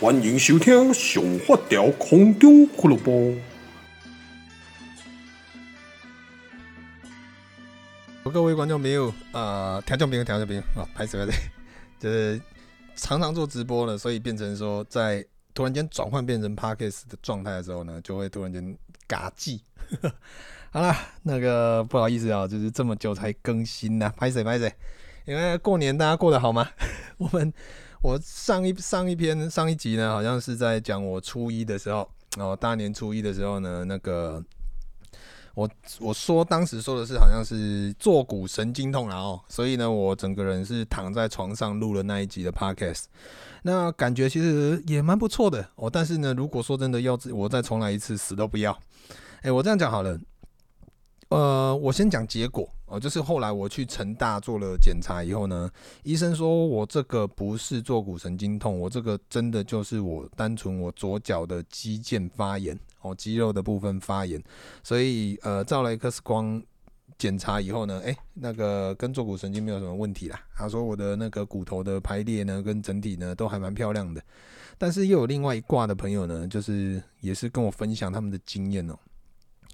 欢迎收听《上发条空中俱乐部》。各位观众朋友啊，听众朋友，听众朋友啊，拍摄拍摄，就是常常做直播了，所以变成说，在突然间转换变成 Podcast 的状态的时候呢，就会突然间嘎记。好了，那个不好意思啊，就是这么久才更新呢，拍摄拍摄，因为过年大家过得好吗？我们。我上一上一篇上一集呢，好像是在讲我初一的时候，哦，大年初一的时候呢，那个我我说当时说的是好像是坐骨神经痛，然后所以呢，我整个人是躺在床上录了那一集的 podcast，那感觉其实也蛮不错的哦。但是呢，如果说真的要我再重来一次，死都不要。哎，我这样讲好了。呃，我先讲结果哦，就是后来我去成大做了检查以后呢，医生说我这个不是坐骨神经痛，我这个真的就是我单纯我左脚的肌腱发炎哦，肌肉的部分发炎，所以呃，照了 X 光检查以后呢，诶，那个跟坐骨神经没有什么问题啦。他说我的那个骨头的排列呢，跟整体呢都还蛮漂亮的，但是又有另外一挂的朋友呢，就是也是跟我分享他们的经验哦。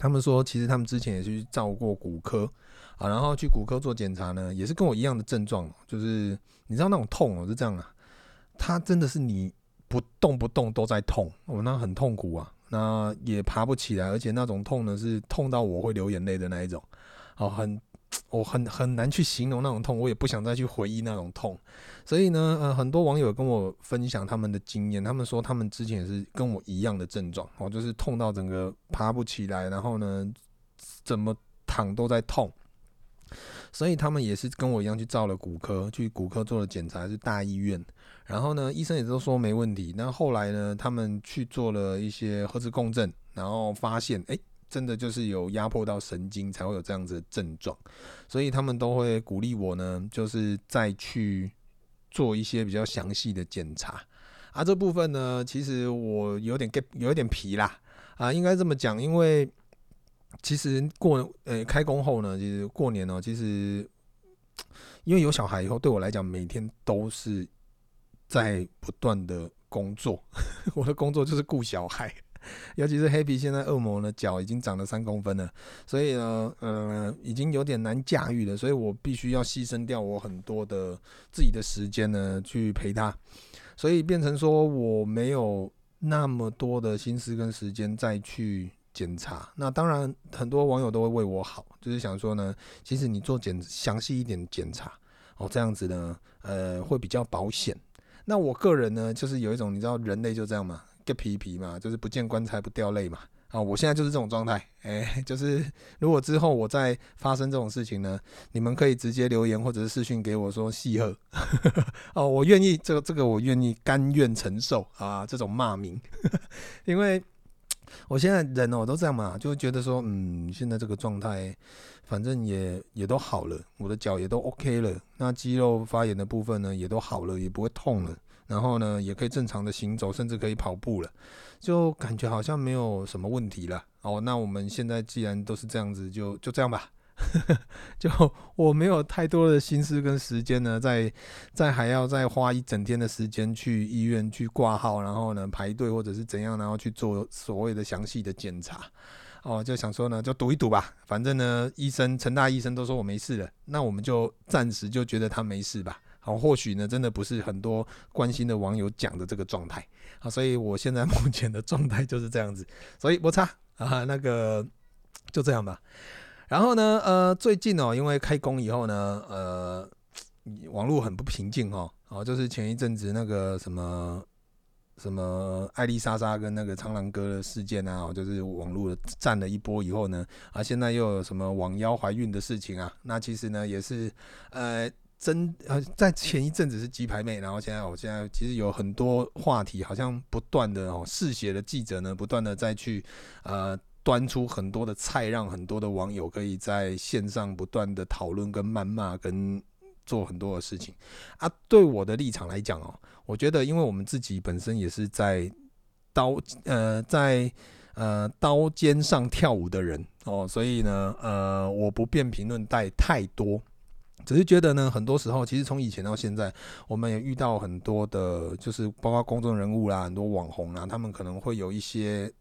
他们说，其实他们之前也去照过骨科啊，然后去骨科做检查呢，也是跟我一样的症状，就是你知道那种痛哦，是这样啊，他真的是你不动不动都在痛，我，那很痛苦啊，那也爬不起来，而且那种痛呢是痛到我会流眼泪的那一种，哦，很。我很很难去形容那种痛，我也不想再去回忆那种痛，所以呢，呃，很多网友跟我分享他们的经验，他们说他们之前也是跟我一样的症状，哦，就是痛到整个爬不起来，然后呢，怎么躺都在痛，所以他们也是跟我一样去照了骨科，去骨科做了检查，是大医院，然后呢，医生也都说没问题，那后来呢，他们去做了一些核磁共振，然后发现，哎。真的就是有压迫到神经，才会有这样子的症状，所以他们都会鼓励我呢，就是再去做一些比较详细的检查。啊，这部分呢，其实我有点 get，有点皮啦，啊，应该这么讲，因为其实过呃、开工后呢，其实过年呢，其实因为有小孩以后，对我来讲，每天都是在不断的工作，我的工作就是顾小孩。尤其是黑皮，现在恶魔呢脚已经长了三公分了，所以呢，呃，已经有点难驾驭了，所以我必须要牺牲掉我很多的自己的时间呢去陪他，所以变成说我没有那么多的心思跟时间再去检查。那当然，很多网友都会为我好，就是想说呢，其实你做检详细一点检查哦，这样子呢，呃，会比较保险。那我个人呢，就是有一种你知道，人类就这样嘛。皮皮嘛，就是不见棺材不掉泪嘛。啊，我现在就是这种状态。哎，就是如果之后我再发生这种事情呢，你们可以直接留言或者是私讯给我说细贺。哦，我愿意，这个这个我愿意甘愿承受啊，这种骂名。因为我现在人哦都这样嘛，就觉得说，嗯，现在这个状态，反正也也都好了，我的脚也都 OK 了，那肌肉发炎的部分呢也都好了，也不会痛了。然后呢，也可以正常的行走，甚至可以跑步了，就感觉好像没有什么问题了。哦，那我们现在既然都是这样子，就就这样吧。就我没有太多的心思跟时间呢，再再还要再花一整天的时间去医院去挂号，然后呢排队或者是怎样，然后去做所谓的详细的检查。哦，就想说呢，就赌一赌吧。反正呢，医生陈大医生都说我没事了，那我们就暂时就觉得他没事吧。好，或许呢，真的不是很多关心的网友讲的这个状态啊，所以我现在目前的状态就是这样子，所以不差啊，那个就这样吧。然后呢，呃，最近哦，因为开工以后呢，呃，网络很不平静哦，哦，就是前一阵子那个什么什么艾丽莎莎跟那个苍狼哥的事件啊，就是网络战了一波以后呢，啊，现在又有什么网妖怀孕的事情啊，那其实呢也是呃。真呃，在前一阵子是鸡排妹，然后现在我现在其实有很多话题，好像不断的哦，嗜血的记者呢，不断的再去呃端出很多的菜，让很多的网友可以在线上不断的讨论跟谩骂跟做很多的事情啊。对我的立场来讲哦，我觉得因为我们自己本身也是在刀呃在呃刀尖上跳舞的人哦，所以呢呃我不便评论带太多。只是觉得呢，很多时候其实从以前到现在，我们也遇到很多的，就是包括公众人物啦，很多网红啦，他们可能会有一些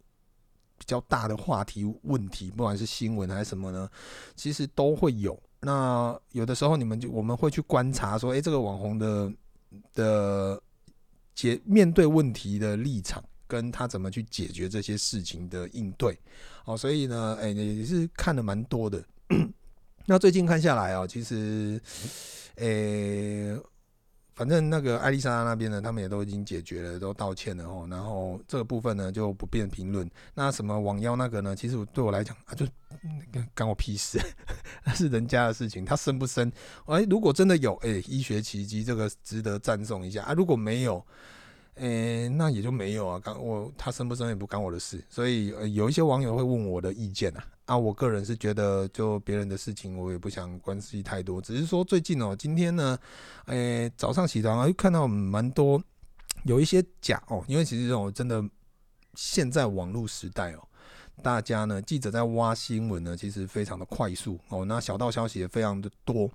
比较大的话题问题，不管是新闻还是什么呢，其实都会有。那有的时候你们就我们会去观察说，诶，这个网红的的解面对问题的立场，跟他怎么去解决这些事情的应对，哦，所以呢，哎，也是看了蛮多的。那最近看下来啊，其实，诶，反正那个艾丽莎那边呢，他们也都已经解决了，都道歉了哦。然后这个部分呢，就不便评论。那什么网妖那个呢？其实对我来讲啊，就干我屁事，那是人家的事情，他生不生？哎，如果真的有，哎，医学奇迹，这个值得赞颂一下啊。如果没有，诶，那也就没有啊。刚我他生不生也不干我的事。所以，有一些网友会问我的意见啊。啊，我个人是觉得，就别人的事情，我也不想关系太多。只是说最近哦，今天呢，诶、早上起床啊，又看到蛮多有一些假哦，因为其实这种真的，现在网络时代哦，大家呢，记者在挖新闻呢，其实非常的快速哦，那小道消息也非常的多。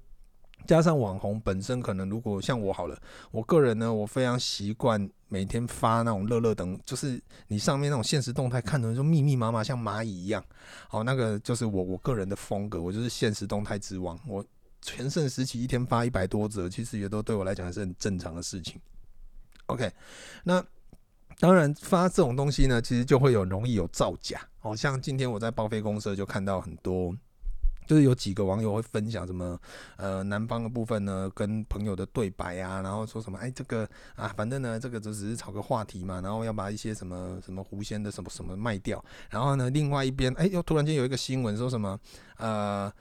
加上网红本身可能，如果像我好了，我个人呢，我非常习惯每天发那种乐乐等，就是你上面那种现实动态看的就密密麻麻，像蚂蚁一样。好，那个就是我我个人的风格，我就是现实动态之王。我全盛时期一天发一百多则，其实也都对我来讲还是很正常的事情。OK，那当然发这种东西呢，其实就会有容易有造假。好像今天我在报废公社就看到很多。就是有几个网友会分享什么，呃，男方的部分呢，跟朋友的对白啊，然后说什么，哎，这个啊，反正呢，这个就只是炒个话题嘛，然后要把一些什么什么狐仙的什么什么卖掉，然后呢，另外一边，哎，又突然间有一个新闻说什么，呃，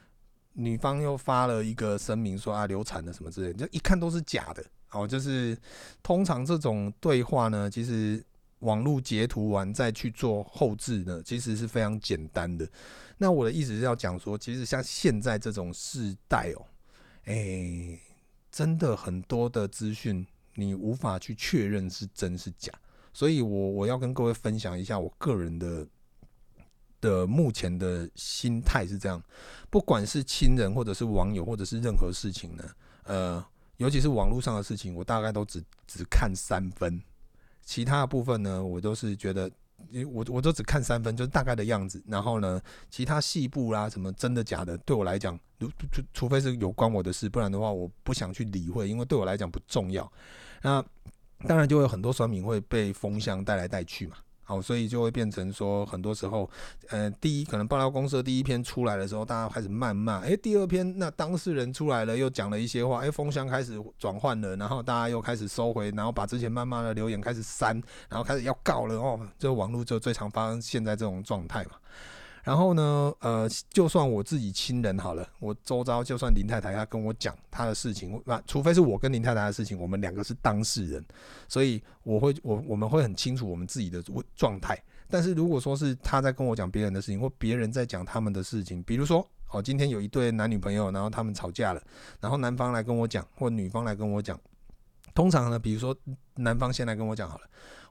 女方又发了一个声明说啊，流产了什么之类，就一看都是假的，哦，就是通常这种对话呢，其实网络截图完再去做后置呢，其实是非常简单的。那我的意思是要讲说，其实像现在这种世代哦，诶，真的很多的资讯你无法去确认是真是假，所以我我要跟各位分享一下我个人的的目前的心态是这样，不管是亲人或者是网友或者是任何事情呢，呃，尤其是网络上的事情，我大概都只只看三分，其他的部分呢，我都是觉得。我我都只看三分，就是大概的样子。然后呢，其他细部啦，什么真的假的，对我来讲，除除除非是有关我的事，不然的话，我不想去理会，因为对我来讲不重要。那当然就会有很多酸民会被风向带来带去嘛。好，所以就会变成说，很多时候，呃，第一可能爆料公社第一篇出来的时候，大家开始谩骂，诶，第二篇那当事人出来了，又讲了一些话，诶，风向开始转换了，然后大家又开始收回，然后把之前谩骂的留言开始删，然后开始要告了哦，就网络就最常发生现在这种状态嘛。然后呢，呃，就算我自己亲人好了，我周遭就算林太太她跟我讲她的事情，那除非是我跟林太太的事情，我们两个是当事人，所以我会我我们会很清楚我们自己的状态。但是如果说是他在跟我讲别人的事情，或别人在讲他们的事情，比如说哦，今天有一对男女朋友，然后他们吵架了，然后男方来跟我讲，或女方来跟我讲，通常呢，比如说男方先来跟我讲好了。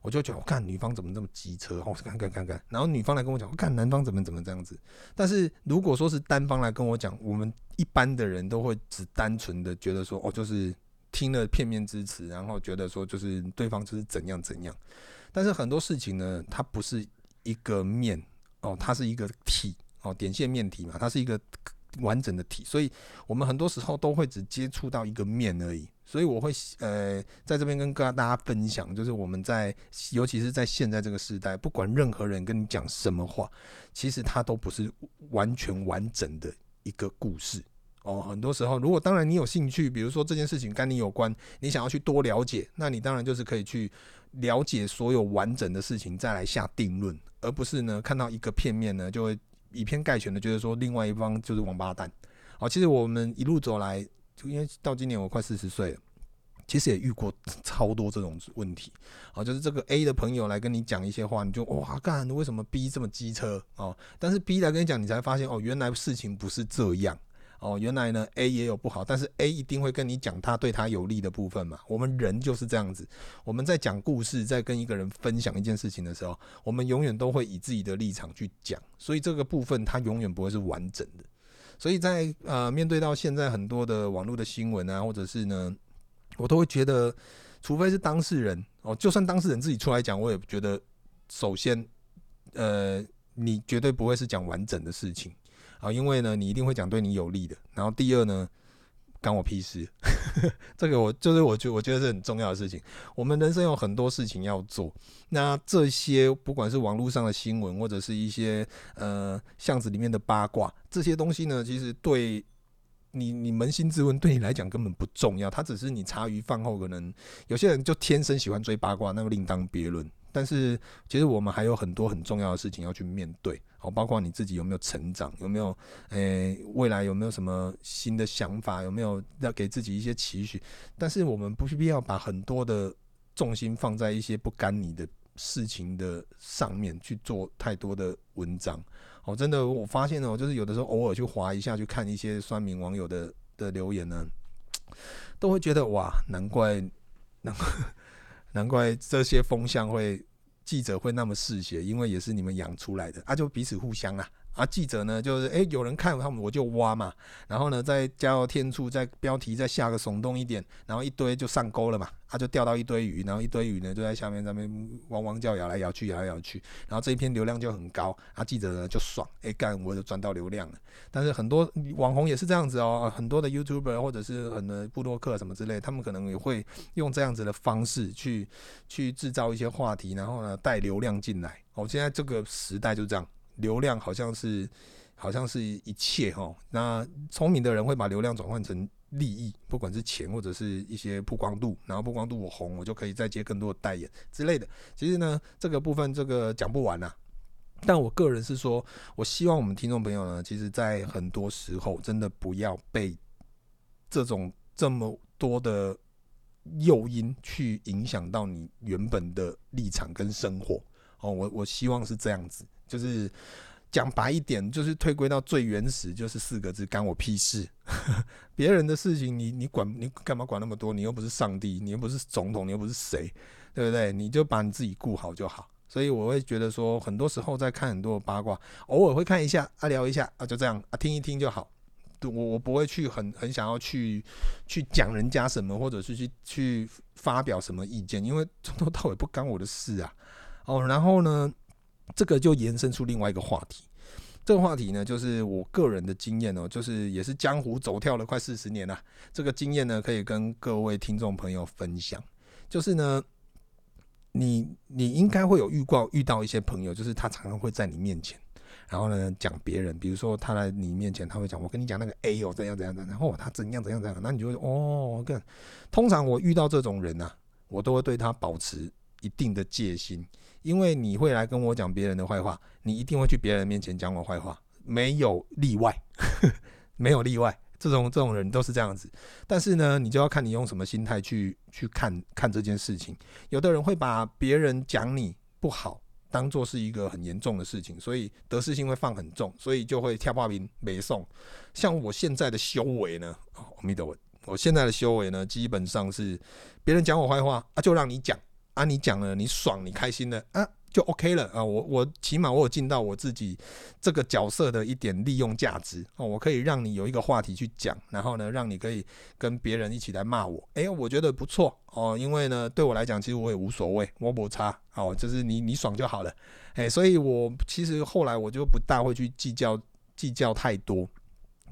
我就觉得，我看女方怎么这么机车，我看看看看，然后女方来跟我讲，我看男方怎么怎么这样子。但是如果说是单方来跟我讲，我们一般的人都会只单纯的觉得说，哦，就是听了片面之词，然后觉得说就是对方就是怎样怎样。但是很多事情呢，它不是一个面哦，它是一个体哦，点线面体嘛，它是一个完整的体，所以我们很多时候都会只接触到一个面而已。所以我会呃在这边跟大家分享，就是我们在尤其是在现在这个时代，不管任何人跟你讲什么话，其实它都不是完全完整的一个故事哦。很多时候，如果当然你有兴趣，比如说这件事情跟你有关，你想要去多了解，那你当然就是可以去了解所有完整的事情，再来下定论，而不是呢看到一个片面呢就会以偏概全的觉得说另外一方就是王八蛋。好，其实我们一路走来。就因为到今年我快四十岁了，其实也遇过超多这种问题。哦，就是这个 A 的朋友来跟你讲一些话，你就哇干，为什么 B 这么机车哦？但是 B 来跟你讲，你才发现哦，原来事情不是这样哦。原来呢 A 也有不好，但是 A 一定会跟你讲他对他有利的部分嘛。我们人就是这样子，我们在讲故事，在跟一个人分享一件事情的时候，我们永远都会以自己的立场去讲，所以这个部分它永远不会是完整的。所以在呃面对到现在很多的网络的新闻啊，或者是呢，我都会觉得，除非是当事人哦，就算当事人自己出来讲，我也觉得，首先，呃，你绝对不会是讲完整的事情啊，因为呢，你一定会讲对你有利的。然后第二呢，干我屁事，这个我就是我觉我觉得是很重要的事情。我们人生有很多事情要做，那这些不管是网络上的新闻，或者是一些呃巷子里面的八卦，这些东西呢，其实对你你扪心自问，对你来讲根本不重要。它只是你茶余饭后可能有些人就天生喜欢追八卦，那个另当别论。但是其实我们还有很多很重要的事情要去面对，好，包括你自己有没有成长，有没有，诶、未来有没有什么新的想法，有没有要给自己一些期许？但是我们不必要把很多的重心放在一些不干你的事情的上面去做太多的文章。哦，真的，我发现呢，就是有的时候偶尔去划一下，去看一些酸民网友的的留言呢，都会觉得哇，难怪，难怪。难怪这些风向会记者会那么嗜血，因为也是你们养出来的啊，就彼此互相啊。啊，记者呢，就是诶、有人看他们，我就挖嘛。然后呢，再加油添醋，再标题再下个耸动一点，然后一堆就上钩了嘛。他、就钓到一堆鱼，然后一堆鱼呢就在下面那边汪汪叫，咬来咬去，咬来咬去。然后这一篇流量就很高，啊，记者呢就爽，诶、干我就赚到流量了。但是很多网红也是这样子哦，很多的 YouTuber 或者是很多布洛克什么之类，他们可能也会用这样子的方式去去制造一些话题，然后呢带流量进来。哦，现在这个时代就这样。流量好像是，好像是一切哈。那聪明的人会把流量转换成利益，不管是钱或者是一些曝光度，然后曝光度我红，我就可以再接更多的代言之类的。其实呢，这个部分这个讲不完呐。但我个人是说，我希望我们听众朋友呢，其实在很多时候真的不要被这种这么多的诱因去影响到你原本的立场跟生活。哦，我我希望是这样子，就是讲白一点，就是退归到最原始，就是四个字：干我屁事。别人的事情你，你管你干嘛管那么多？你又不是上帝，你又不是总统，你又不是谁，对不对？你就把你自己顾好就好。所以我会觉得说，很多时候在看很多的八卦，偶尔会看一下啊，聊一下啊，就这样啊，听一听就好。我我不会去很很想要去去讲人家什么，或者是去去发表什么意见，因为从头到尾不干我的事啊。哦，然后呢，这个就延伸出另外一个话题。这个话题呢，就是我个人的经验哦，就是也是江湖走跳了快四十年了。这个经验呢，可以跟各位听众朋友分享。就是呢，你你应该会有遇过遇到一些朋友，就是他常常会在你面前，然后呢讲别人，比如说他来你面前，他会讲我跟你讲那个 A 哦怎样怎样怎样，然后他怎样怎样怎样，那你就会哦，跟，通常我遇到这种人啊，我都会对他保持一定的戒心。因为你会来跟我讲别人的坏话，你一定会去别人面前讲我坏话，没有例外，没有例外。这种这种人都是这样子。但是呢，你就要看你用什么心态去去看看这件事情。有的人会把别人讲你不好当做是一个很严重的事情，所以得失心会放很重，所以就会跳爆名没送。像我现在的修为呢，阿弥陀佛，我现在的修为呢，基本上是别人讲我坏话啊，就让你讲。啊，你讲了，你爽，你开心了，啊，就 OK 了啊。我我起码我有尽到我自己这个角色的一点利用价值哦。我可以让你有一个话题去讲，然后呢，让你可以跟别人一起来骂我。哎，我觉得不错哦，因为呢，对我来讲，其实我也无所谓，我不差哦，就是你你爽就好了。哎，所以我其实后来我就不大会去计较计较太多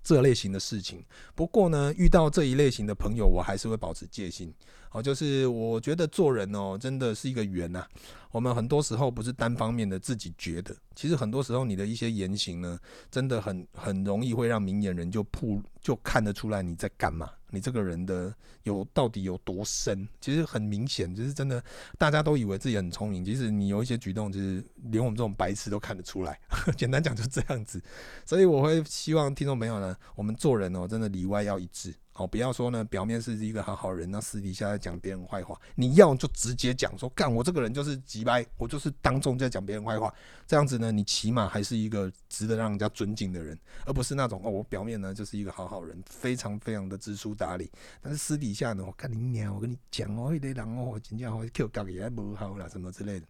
这类型的事情。不过呢，遇到这一类型的朋友，我还是会保持戒心。哦，就是我觉得做人哦，真的是一个缘呐。我们很多时候不是单方面的自己觉得，其实很多时候你的一些言行呢，真的很很容易会让明眼人就铺就看得出来你在干嘛，你这个人的有到底有多深，其实很明显，就是真的大家都以为自己很聪明，其实你有一些举动，就是连我们这种白痴都看得出来。简单讲就这样子，所以我会希望听众朋友呢，我们做人哦，真的里外要一致。哦，不要说呢，表面是一个好好人，那私底下在讲别人坏话。你要就直接讲说，干我这个人就是急掰，我就是当众在讲别人坏话。这样子呢，你起码还是一个值得让人家尊敬的人，而不是那种哦，我表面呢就是一个好好人，非常非常的知书达理，但是私底下呢，我看你娘，我跟你讲哦，一堆人哦，真正哦，Q 搞也不好啦，什么之类的。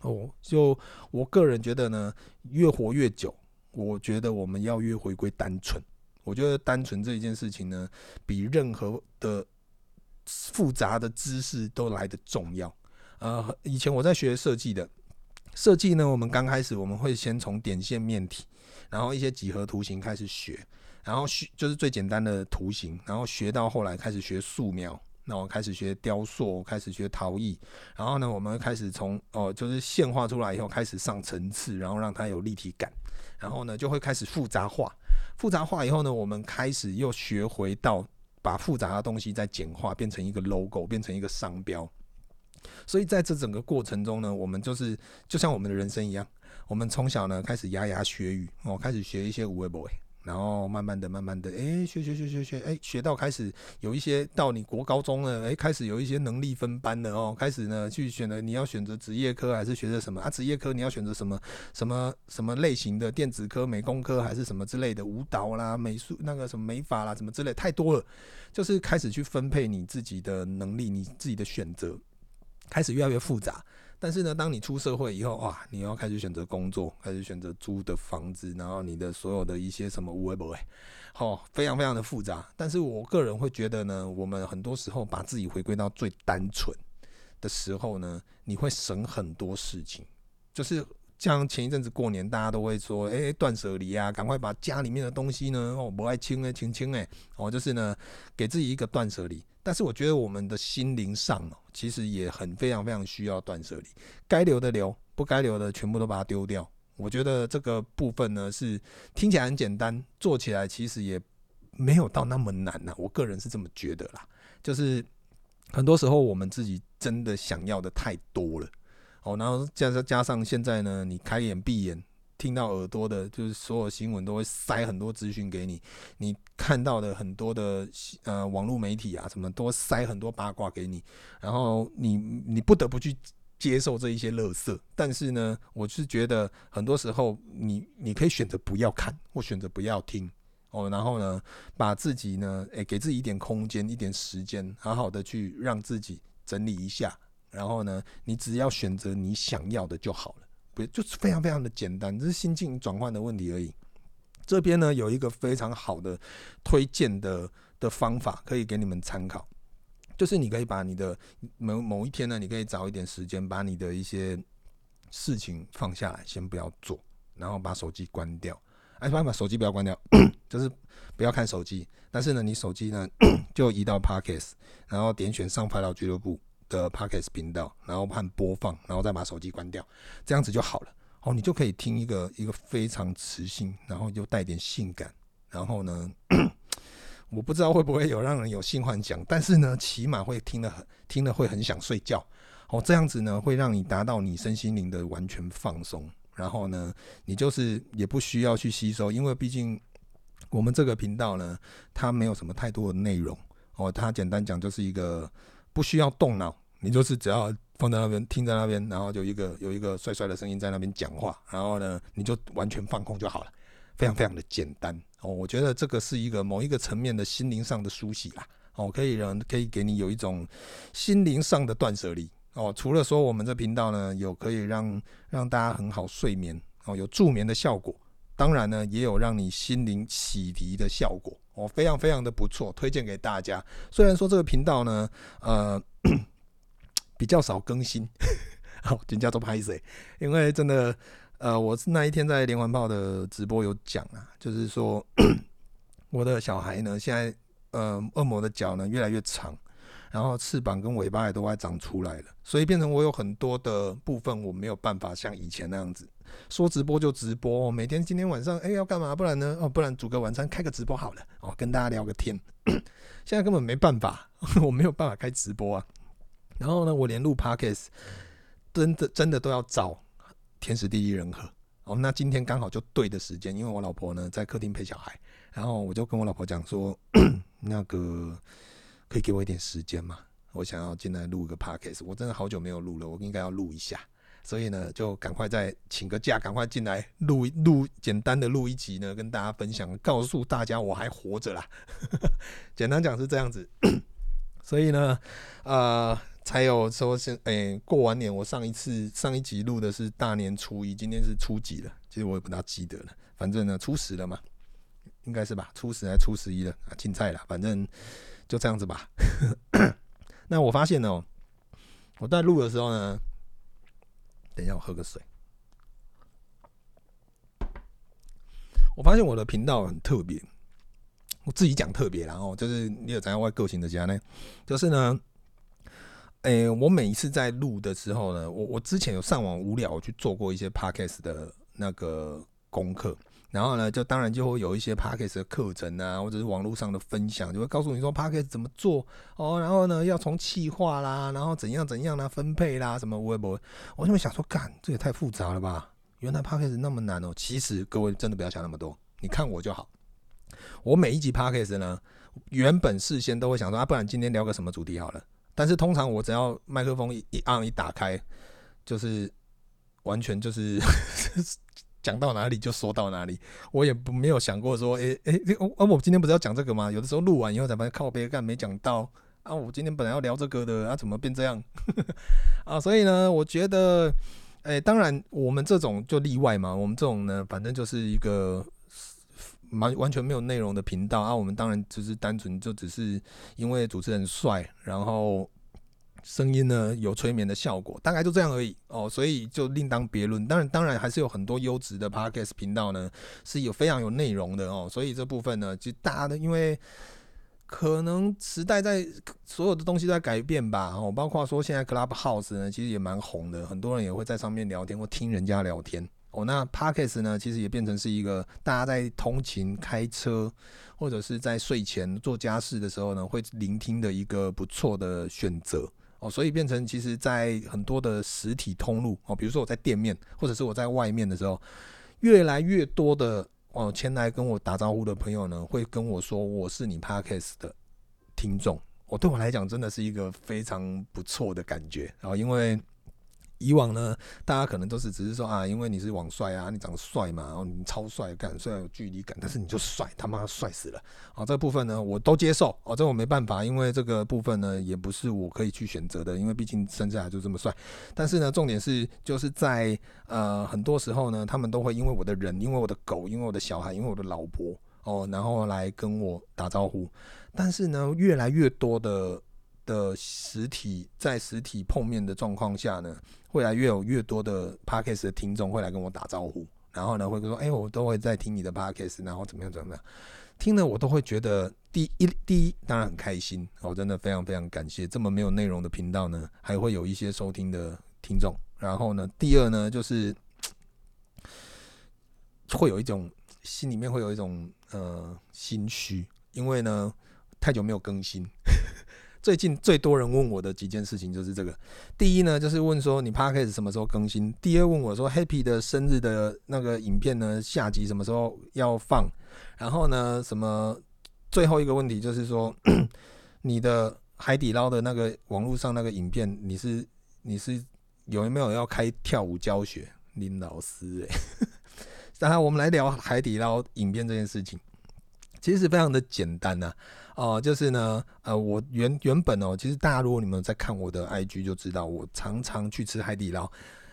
哦，就我个人觉得呢，越活越久，我觉得我们要越回归单纯。我觉得单纯这一件事情呢，比任何的复杂的知识都来得重要。呃，以前我在学设计的设计呢，我们刚开始我们会先从点线面体，然后一些几何图形开始学，然后学就是最简单的图形，然后学到后来开始学素描。那我开始学雕塑，开始学陶艺，然后呢，我们开始从哦，就是线画出来以后，开始上层次，然后让它有立体感，然后呢，就会开始复杂化。复杂化以后呢，我们开始又学回到把复杂的东西再简化，变成一个 logo，变成一个商标。所以在这整个过程中呢，我们就是就像我们的人生一样，我们从小呢开始牙牙学语，哦，开始学一些无为 boy。然后慢慢的、慢慢的，哎，学学学学学，哎，学到开始有一些到你国高中了，哎，开始有一些能力分班了哦，开始呢去选择你要选择职业科还是学择什么啊？职业科你要选择什么什么什么类型的电子科、美工科还是什么之类的舞蹈啦、美术那个什么美法啦，什么之类太多了，就是开始去分配你自己的能力，你自己的选择开始越来越复杂。但是呢，当你出社会以后，哇，你要开始选择工作，开始选择租的房子，然后你的所有的一些什么无为不为，好，非常非常的复杂。但是我个人会觉得呢，我们很多时候把自己回归到最单纯的时候呢，你会省很多事情，就是。像前一阵子过年，大家都会说，哎，断舍离啊，赶快把家里面的东西呢，哦，不爱清哎，清清哎，哦，就是呢，给自己一个断舍离。但是我觉得我们的心灵上哦，其实也很非常非常需要断舍离，该留的留，不该留的全部都把它丢掉。我觉得这个部分呢，是听起来很简单，做起来其实也没有到那么难呐。我个人是这么觉得啦，就是很多时候我们自己真的想要的太多了。哦，然后加上加上现在呢，你开眼闭眼听到耳朵的，就是所有新闻都会塞很多资讯给你，你看到的很多的呃网络媒体啊，什么都塞很多八卦给你，然后你你不得不去接受这一些垃圾。但是呢，我是觉得很多时候你你可以选择不要看，或选择不要听哦，然后呢，把自己呢，诶，给自己一点空间，一点时间，好好的去让自己整理一下。然后呢，你只要选择你想要的就好了，不就是非常非常的简单，只是心境转换的问题而已。这边呢，有一个非常好的推荐的的方法可以给你们参考，就是你可以把你的某某一天呢，你可以找一点时间，把你的一些事情放下来，先不要做，然后把手机关掉。哎，不把手机不要关掉，就是不要看手机。但是呢，你手机呢 就移到 Parkes，然后点选上发条俱乐部的 Podcast 频道，然后按播放，然后再把手机关掉，这样子就好了。哦，你就可以听一个一个非常磁性，然后又带点性感，然后呢，我不知道会不会有让人有性幻想，但是呢，起码会听得很听得会很想睡觉。哦，这样子呢，会让你达到你身心灵的完全放松。然后呢，你就是也不需要去吸收，因为毕竟我们这个频道呢，它没有什么太多的内容。哦，它简单讲就是一个。不需要动脑，你就是只要放在那边听在那边，然后就一个有一个帅帅的声音在那边讲话，然后呢，你就完全放空就好了，非常非常的简单哦。我觉得这个是一个某一个层面的心灵上的梳洗啦，哦，可以让可以给你有一种心灵上的断舍离哦。除了说我们这频道呢有可以让让大家很好睡眠哦，有助眠的效果，当然呢也有让你心灵洗涤的效果。哦，非常非常的不错，推荐给大家。虽然说这个频道呢，呃，比较少更新，好，人家都拍谁？因为真的，呃，我是那一天在连环炮的直播有讲啊，就是说我的小孩呢，现在呃，恶魔的脚呢越来越长，然后翅膀跟尾巴也都快长出来了，所以变成我有很多的部分我没有办法像以前那样子。说直播就直播，每天今天晚上哎、要干嘛？不然呢？哦，不然煮个晚餐，开个直播好了哦，跟大家聊个天。现在根本没办法，我没有办法开直播啊。然后呢，我连录 Podcast 真的真的都要找天时地利人和哦。那今天刚好就对的时间，因为我老婆呢在客厅陪小孩，然后我就跟我老婆讲说，那个可以给我一点时间吗？我想要进来录一个 Podcast，我真的好久没有录了，我应该要录一下。所以呢，就赶快再请个假，赶快进来录录简单的录一集呢，跟大家分享，告诉大家我还活着啦。简单讲是这样子，所以呢，呃，才有说是，哎、过完年，我上一次上一集录的是大年初一，今天是初几了？其实我也不大记得了，反正呢，初十了嘛。应该是吧？初十还初十一了啊，青菜了，反正就这样子吧。那我发现呢、喔，我在录的时候呢，等一下我喝个水。我发现我的频道很特别，我自己讲特别，然后就是你有怎样外个性的家呢？就是呢，诶、我每一次在录的时候呢，我我之前有上网无聊去做过一些 podcast 的那个功课。然后呢，就当然就会有一些 Podcast 的课程啊，或者是网络上的分享，就会告诉你说 Podcast 怎么做哦。然后呢，要从企划啦，然后怎样怎样啦，分配啦，什么微博。我就会想说，干，这也太复杂了吧？原来 Podcast 那么难哦。其实各位真的不要想那么多，你看我就好。我每一集 Podcast 呢，原本事先都会想说啊，不然今天聊个什么主题好了。但是通常我只要麦克风一一按一打开，就是完全就是。讲到哪里就说到哪里，我也不没有想过说，诶诶，我我今天不是要讲这个吗？有的时候录完以后才发现靠别干没讲到啊，我今天本来要聊这个的啊，怎么变这样 啊？所以呢，我觉得，诶，当然我们这种就例外嘛，我们这种呢，反正就是一个完完全没有内容的频道啊，我们当然就是单纯就只是因为主持人帅，然后。声音呢有催眠的效果，大概就这样而已哦，所以就另当别论。当然，当然还是有很多优质的 Podcast 频道呢，是有非常有内容的哦。所以这部分呢，其实大家的，因为可能时代在所有的东西都在改变吧哦，包括说现在 Clubhouse 呢，其实也蛮红的，很多人也会在上面聊天或听人家聊天哦。那 Podcast 呢，其实也变成是一个大家在通勤、开车或者是在睡前做家事的时候呢，会聆听的一个不错的选择。哦，所以变成其实，在很多的实体通路哦，比如说我在店面，或者是我在外面的时候，越来越多的哦前来跟我打招呼的朋友呢，会跟我说我是你 Podcast 的听众。我，对我来讲真的是一个非常不错的感觉啊，因为。以往呢，大家可能都是只是说啊，因为你是网帅啊，你长得帅嘛，然后你超帅，感虽然有距离感，但是你就帅，他妈帅死了。好，这部分呢，我都接受。哦，这我没办法，因为这个部分呢，也不是我可以去选择的，因为毕竟生下来就这么帅。但是呢，重点是就是在呃，很多时候呢，他们都会因为我的人，因为我的狗，因为我的小孩，因为我的老婆哦，然后来跟我打招呼。但是呢，越来越多的。的实体在实体碰面的状况下呢，会来越有越多的 Podcast 的听众会来跟我打招呼，然后呢会说，哎、我都会在听你的 Podcast，然后怎么样怎么样，听了我都会觉得第一第一当然很开心，我真的非常非常感谢这么没有内容的频道呢，还会有一些收听的听众，然后呢，第二呢就是会有一种心里面会有一种呃心虚，因为呢太久没有更新。最近最多人问我的几件事情就是这个。第一呢，就是问说你 Podcast 什么时候更新？第二问我说 Happy 的生日的那个影片呢，下集什么时候要放？然后呢，什么？最后一个问题就是说，你的海底捞的那个网络上那个影片，你是你是有没有要开跳舞教学？林老师哎，然我们来聊海底捞影片这件事情，其实非常的简单呐、哦，就是呢，呃，我原原本哦，其实大家如果你们在看我的 IG 就知道，我常常去吃海底捞。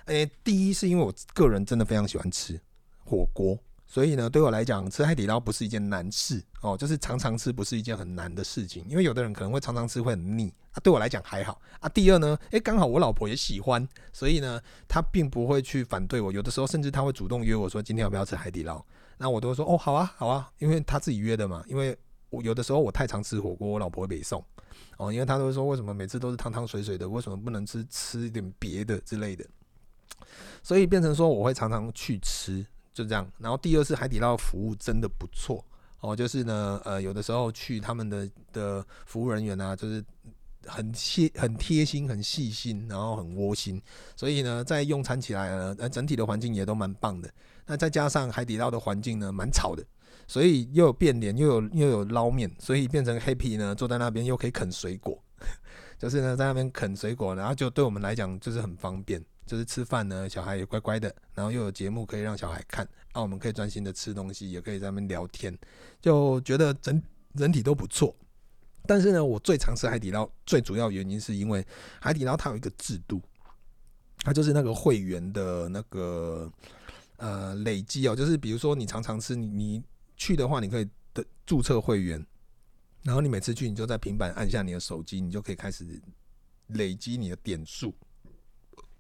诶、第一是因为我个人真的非常喜欢吃火锅，所以呢，对我来讲，吃海底捞不是一件难事哦，就是常常吃不是一件很难的事情。因为有的人可能会常常吃会很腻啊，对我来讲还好啊。第二呢，诶、欸，刚好我老婆也喜欢，所以呢，她并不会去反对我，有的时候甚至她会主动约我说今天要不要吃海底捞，那我都会说哦，好啊，好啊，因为他自己约的嘛，因为。我有的时候我太常吃火锅，我老婆会北送哦，因为他都会说为什么每次都是汤汤水水的，为什么不能吃吃一点别的之类的，所以变成说我会常常去吃，就这样。然后第二是海底捞服务真的不错哦，就是呢，呃，有的时候去他们的的服务人员啊，就是很贴很贴心、很细心，然后很窝心，所以呢，在用餐起来呢，呃，整体的环境也都蛮棒的。那再加上海底捞的环境呢，蛮吵的。所以又有变脸，又有又有捞面，所以变成 Happy 呢，坐在那边又可以啃水果，就是呢在那边啃水果，然后就对我们来讲就是很方便，就是吃饭呢小孩也乖乖的，然后又有节目可以让小孩看，那我们可以专心的吃东西，也可以在那边聊天，就觉得整整体都不错。但是呢，我最常吃海底捞最主要原因是因为海底捞它有一个制度，它就是那个会员的那个呃累积哦，就是比如说你常常吃你你。去的话，你可以的注册会员，然后你每次去，你就在平板按下你的手机，你就可以开始累积你的点数。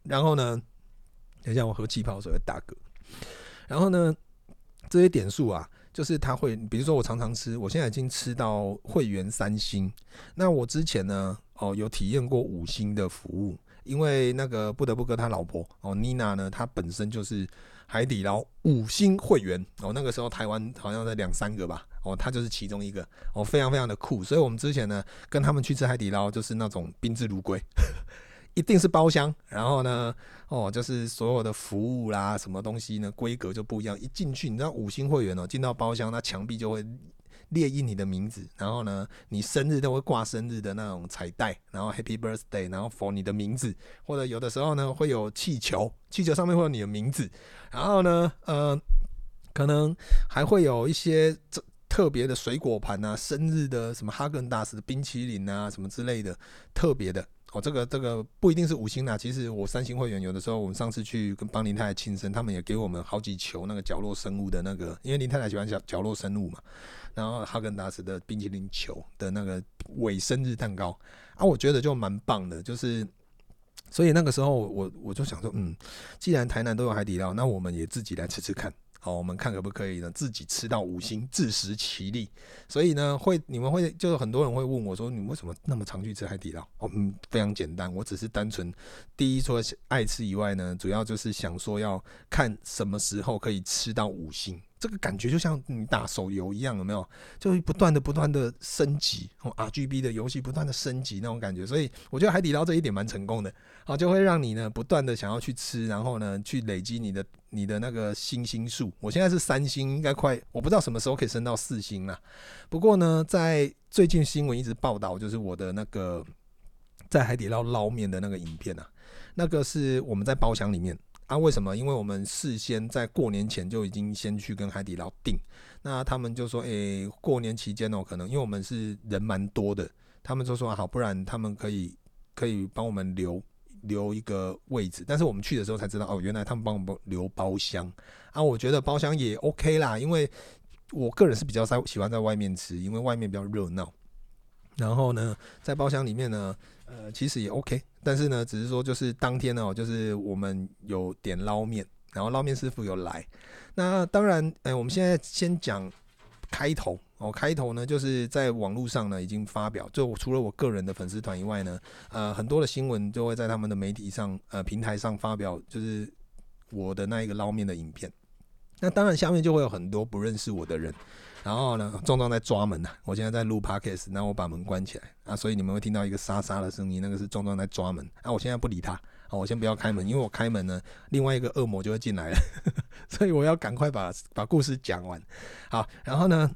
然后呢，等一下我喝气泡水会打嗝。然后呢，这些点数啊，就是他会，比如说我常常吃，我现在已经吃到会员三星。那我之前呢，哦，有体验过五星的服务，因为那个不得不跟他老婆哦，妮娜呢，她本身就是海底捞五星会员哦。那个时候台湾好像在两三个吧，哦，他就是其中一个哦，非常非常的酷。所以我们之前呢，跟他们去吃海底捞，就是那种宾至如归。一定是包厢，然后呢，哦，就是所有的服务啦，什么东西呢，规格就不一样。一进去，你知道五星会员哦，进到包厢，那墙壁就会列印你的名字，然后呢，你生日都会挂生日的那种彩带，然后 Happy Birthday，然后 for 你的名字，或者有的时候呢会有气球，气球上面会有你的名字，然后呢，呃，可能还会有一些这特别的水果盘啊，生日的什么哈根达斯的冰淇淋啊，什么之类的特别的。哦，这个这个不一定是五星啦。其实我三星会员有的时候，我们上次去跟帮林太太庆生，他们也给我们好几球那个角落生物的那个，因为林太太喜欢角角落生物嘛。然后哈根达斯的冰淇淋球的那个伪生日蛋糕啊，我觉得就蛮棒的。就是所以那个时候我我就想说，嗯，既然台南都有海底捞，那我们也自己来吃吃看。好，我们看可不可以呢？自己吃到五星，自食其力。所以呢，会你们会就很多人会问我说，你为什么那么常去吃海底捞？哦，嗯，非常简单，我只是单纯第一说爱吃以外呢，主要就是想说要看什么时候可以吃到五星。这个感觉就像你打手游一样，有没有？就会不断的、不断的升级，RGB 的游戏不断的升级那种感觉。所以我觉得海底捞这一点蛮成功的，好，就会让你呢不断的想要去吃，然后呢去累积你的你的那个星星数。我现在是三星，应该快，我不知道什么时候可以升到四星了。不过呢，在最近新闻一直报道，就是我的那个在海底捞捞面的那个影片啊，那个是我们在包厢里面。啊，为什么？因为我们事先在过年前就已经先去跟海底捞订，那他们就说，诶、过年期间哦，可能因为我们是人蛮多的，他们就说好，不然他们可以可以帮我们留留一个位置。但是我们去的时候才知道，哦，原来他们帮我们留包厢啊。我觉得包厢也 OK 啦，因为我个人是比较在喜欢在外面吃，因为外面比较热闹。然后呢，在包厢里面呢。呃，其实也 OK，但是呢，只是说就是当天呢，就是我们有点捞面，然后捞面师傅有来。那当然，哎、我们现在先讲开头哦。开头呢，就是在网络上呢已经发表，就除了我个人的粉丝团以外呢，呃，很多的新闻就会在他们的媒体上呃平台上发表，就是我的那一个捞面的影片。那当然，下面就会有很多不认识我的人。然后呢，壮壮在抓门呐、我现在在录 podcast，那我把门关起来啊，所以你们会听到一个沙沙的声音，那个是壮壮在抓门啊。我现在不理他，好，我先不要开门，因为我开门呢，另外一个恶魔就会进来了，所以我要赶快把把故事讲完。好，然后呢，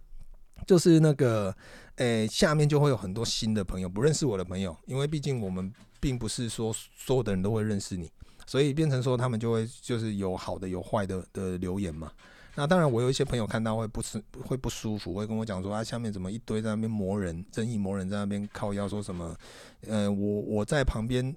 就是那个，诶、下面就会有很多新的朋友，不认识我的朋友，因为毕竟我们并不是说所有的人都会认识你，所以变成说他们就会就是有好的有坏的的留言嘛。那当然，我有一些朋友看到会不是会不舒服，会跟我讲说啊，下面怎么一堆在那边磨人，正义磨人在那边靠腰说什么？呃，我我在旁边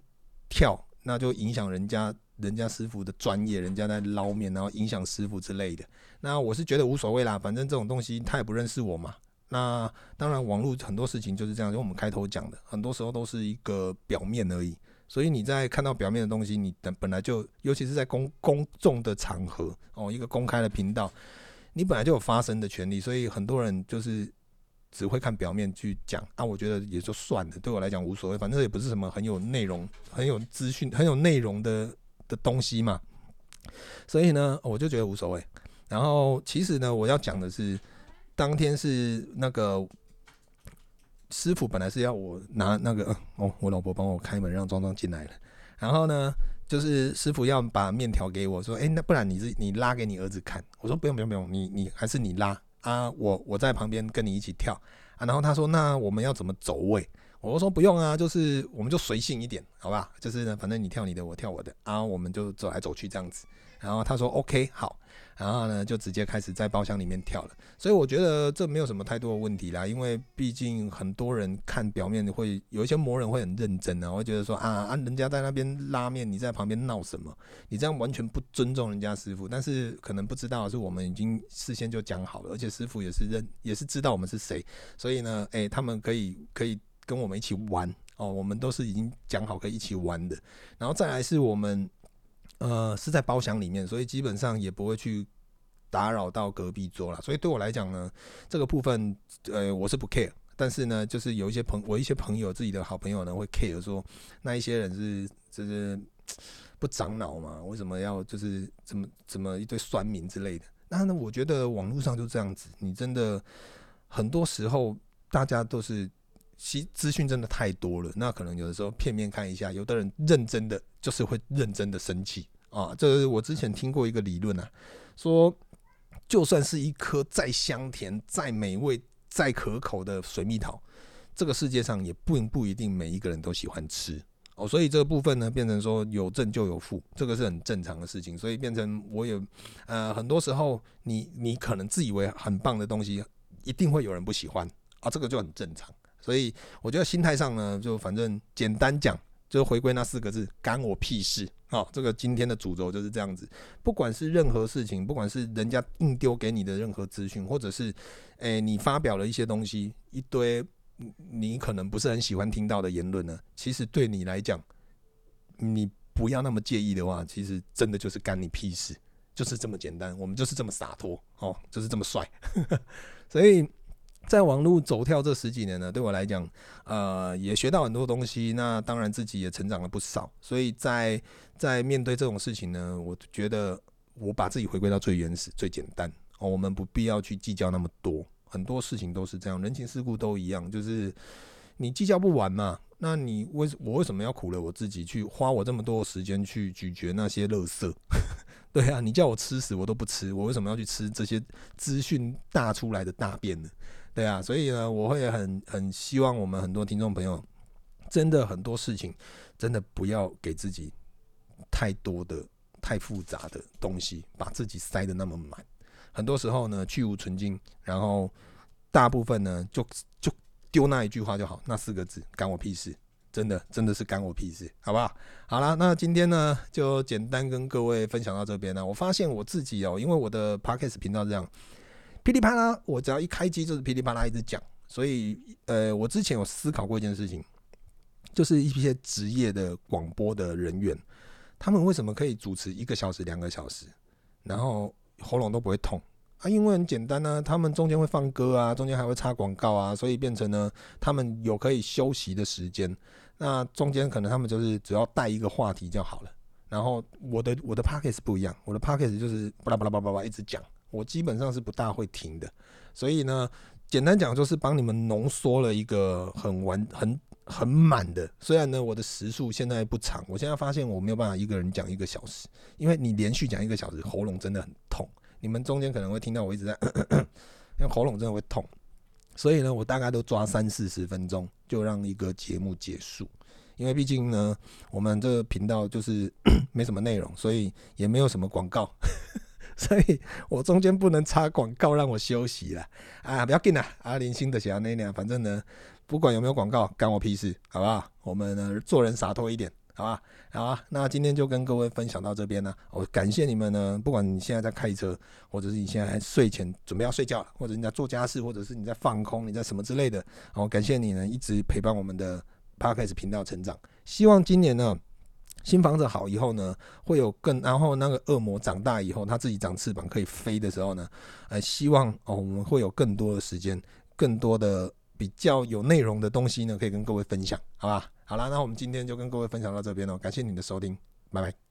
跳，那就影响人家人家师傅的专业，人家在捞面，然后影响师傅之类的。那我是觉得无所谓啦，反正这种东西他也不认识我嘛。那当然，网络很多事情就是这样，就我们开头讲的，很多时候都是一个表面而已。所以你在看到表面的东西，你本本来就，尤其是在公公众的场合哦，一个公开的频道，你本来就有发声的权利。所以很多人就是只会看表面去讲啊，我觉得也就算了，对我来讲无所谓，反正也不是什么很有内容、很有资讯、很有内容的的东西嘛。所以呢，我就觉得无所谓。然后其实呢，我要讲的是，当天是那个。师傅本来是要我拿那个哦，我老婆帮我开门让壮壮进来了。然后呢，就是师傅要把面条给我说，哎、那不然你是你拉给你儿子看？我说不用不用不用，你你还是你拉啊，我我在旁边跟你一起跳啊。然后他说，那我们要怎么走位？我说不用啊，就是我们就随性一点，好吧？就是呢，反正你跳你的，我跳我的，然后我们就走来走去这样子。然后他说 OK 好，然后呢就直接开始在包厢里面跳了。所以我觉得这没有什么太多的问题啦，因为毕竟很多人看表面会有一些魔人会很认真啊，会觉得说啊啊人家在那边拉面，你在旁边闹什么？你这样完全不尊重人家师傅。但是可能不知道是我们已经事先就讲好了，而且师傅也是认也是知道我们是谁，所以呢，诶，他们可以可以跟我们一起玩哦，我们都是已经讲好可以一起玩的。然后再来是我们。呃，是在包厢里面，所以基本上也不会去打扰到隔壁桌了。所以对我来讲呢，这个部分，呃，我是不 care。但是呢，就是有一些朋，我一些朋友自己的好朋友呢，会 care 说，那一些人是就是 不长脑嘛？为什么要就是怎么怎么一堆酸民之类的？那呢，我觉得网络上就这样子，你真的很多时候大家都是。其资讯真的太多了，那可能有的时候片面看一下，有的人认真的就是会认真的生气啊。这是我之前听过一个理论啊，说就算是一颗再香甜、再美味、再可口的水蜜桃，这个世界上也不不一定每一个人都喜欢吃哦。所以这个部分呢，变成说有正就有负，这个是很正常的事情。所以变成我也呃，很多时候你你可能自以为很棒的东西，一定会有人不喜欢啊，这个就很正常。所以我觉得心态上呢，就反正简单讲，就回归那四个字，干我屁事。好，这个今天的主轴就是这样子。不管是任何事情，不管是人家硬丢给你的任何资讯，或者是诶、你发表了一些东西，一堆你可能不是很喜欢听到的言论呢，其实对你来讲，你不要那么介意的话，其实真的就是干你屁事，就是这么简单。我们就是这么洒脱，哦，就是这么帅。所以。在网络走跳这十几年呢，对我来讲，呃，也学到很多东西。那当然自己也成长了不少。所以在在面对这种事情呢，我觉得我把自己回归到最原始、最简单。哦，我们不必要去计较那么多，很多事情都是这样，人情世故都一样，就是你计较不完嘛。那你为我为什么要苦了我自己去花我这么多时间去咀嚼那些垃圾？对啊，你叫我吃屎我都不吃，我为什么要去吃这些资讯大出来的大便呢？对啊，所以呢，我会很很希望我们很多听众朋友，真的很多事情，真的不要给自己太多的、太复杂的东西，把自己塞得那么满。很多时候呢，去芜存菁，然后大部分呢，就就丢那一句话就好，那四个字，干我屁事。真的真的是干我屁事，好不好？好了，那今天呢，就简单跟各位分享到这边了。我发现我自己哦，因为我的 Podcast 频道这样。噼里啪啦，我只要一开机就是噼里啪啦一直讲，所以呃，我之前有思考过一件事情，就是一些职业的广播的人员，他们为什么可以主持一个小时、两个小时，然后喉咙都不会痛啊？因为很简单呢、他们中间会放歌啊，中间还会插广告啊，所以变成呢，他们有可以休息的时间。那中间可能他们就是只要带一个话题就好了。然后我的我的 Podcast 不一样，我的 Podcast 就是巴拉巴拉巴拉巴拉一直讲。我基本上是不大会停的，所以呢，简单讲就是帮你们浓缩了一个很完、很很满的。虽然呢，我的时数现在不长，我现在发现我没有办法一个人讲一个小时，因为你连续讲一个小时，喉咙真的很痛。你们中间可能会听到我一直在咳咳咳，因为喉咙真的会痛。所以呢，我大概都抓三四十分钟就让一个节目结束，因为毕竟呢，我们这个频道就是 没什么内容，所以也没有什么广告。所以我中间不能插广告让我休息了啊！不要紧啦，阿林新的小那那，反正呢，不管有没有广告，干我屁事，好不好？我们呢做人洒脱一点，好吧？好啊，那今天就跟各位分享到这边呢。我感谢你们呢，不管你现在在开车，或者是你现在睡前准备要睡觉了，或者你在做家事，或者是你在放空，你在什么之类的，好，感谢你呢一直陪伴我们的 Podcast 频道成长。希望今年呢。新房子好以后呢，会有更，然后那个恶魔长大以后，它自己长翅膀可以飞的时候呢，呃，希望哦，我们会有更多的时间，更多的比较有内容的东西呢，可以跟各位分享，好吧？好啦，那我们今天就跟各位分享到这边了，感谢你的收听，拜拜。